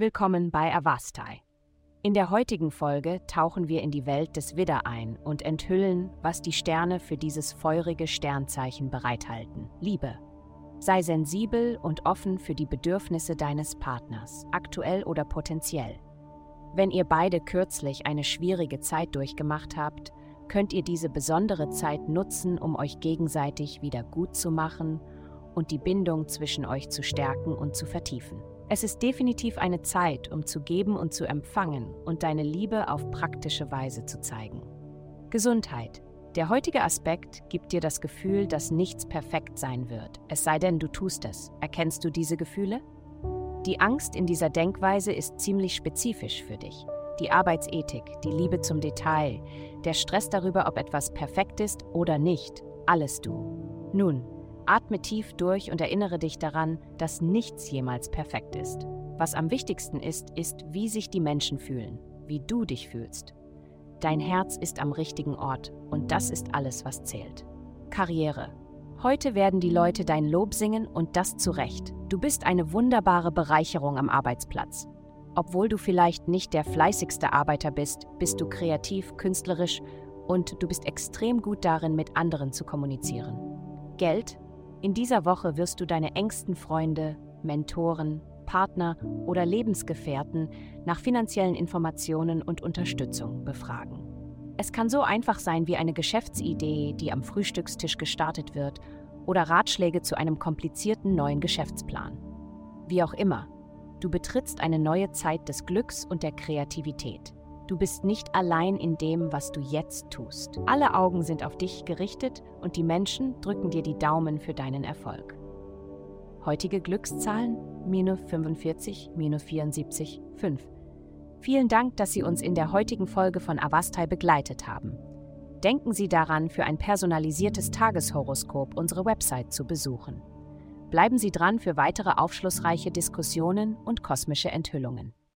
Willkommen bei Avastai. In der heutigen Folge tauchen wir in die Welt des Widder ein und enthüllen, was die Sterne für dieses feurige Sternzeichen bereithalten. Liebe. Sei sensibel und offen für die Bedürfnisse deines Partners, aktuell oder potenziell. Wenn ihr beide kürzlich eine schwierige Zeit durchgemacht habt, könnt ihr diese besondere Zeit nutzen, um euch gegenseitig wieder gut zu machen und die Bindung zwischen euch zu stärken und zu vertiefen. Es ist definitiv eine Zeit, um zu geben und zu empfangen und deine Liebe auf praktische Weise zu zeigen. Gesundheit. Der heutige Aspekt gibt dir das Gefühl, dass nichts perfekt sein wird, es sei denn, du tust es. Erkennst du diese Gefühle? Die Angst in dieser Denkweise ist ziemlich spezifisch für dich. Die Arbeitsethik, die Liebe zum Detail, der Stress darüber, ob etwas perfekt ist oder nicht, alles du. Nun, Atme tief durch und erinnere dich daran, dass nichts jemals perfekt ist. Was am wichtigsten ist, ist, wie sich die Menschen fühlen, wie du dich fühlst. Dein Herz ist am richtigen Ort und das ist alles, was zählt. Karriere. Heute werden die Leute dein Lob singen und das zu Recht. Du bist eine wunderbare Bereicherung am Arbeitsplatz. Obwohl du vielleicht nicht der fleißigste Arbeiter bist, bist du kreativ, künstlerisch und du bist extrem gut darin, mit anderen zu kommunizieren. Geld in dieser Woche wirst du deine engsten Freunde, Mentoren, Partner oder Lebensgefährten nach finanziellen Informationen und Unterstützung befragen. Es kann so einfach sein wie eine Geschäftsidee, die am Frühstückstisch gestartet wird, oder Ratschläge zu einem komplizierten neuen Geschäftsplan. Wie auch immer, du betrittst eine neue Zeit des Glücks und der Kreativität. Du bist nicht allein in dem, was du jetzt tust. Alle Augen sind auf dich gerichtet und die Menschen drücken dir die Daumen für deinen Erfolg. Heutige Glückszahlen minus 45, minus 74, 5. Vielen Dank, dass Sie uns in der heutigen Folge von Avastai begleitet haben. Denken Sie daran, für ein personalisiertes Tageshoroskop unsere Website zu besuchen. Bleiben Sie dran für weitere aufschlussreiche Diskussionen und kosmische Enthüllungen.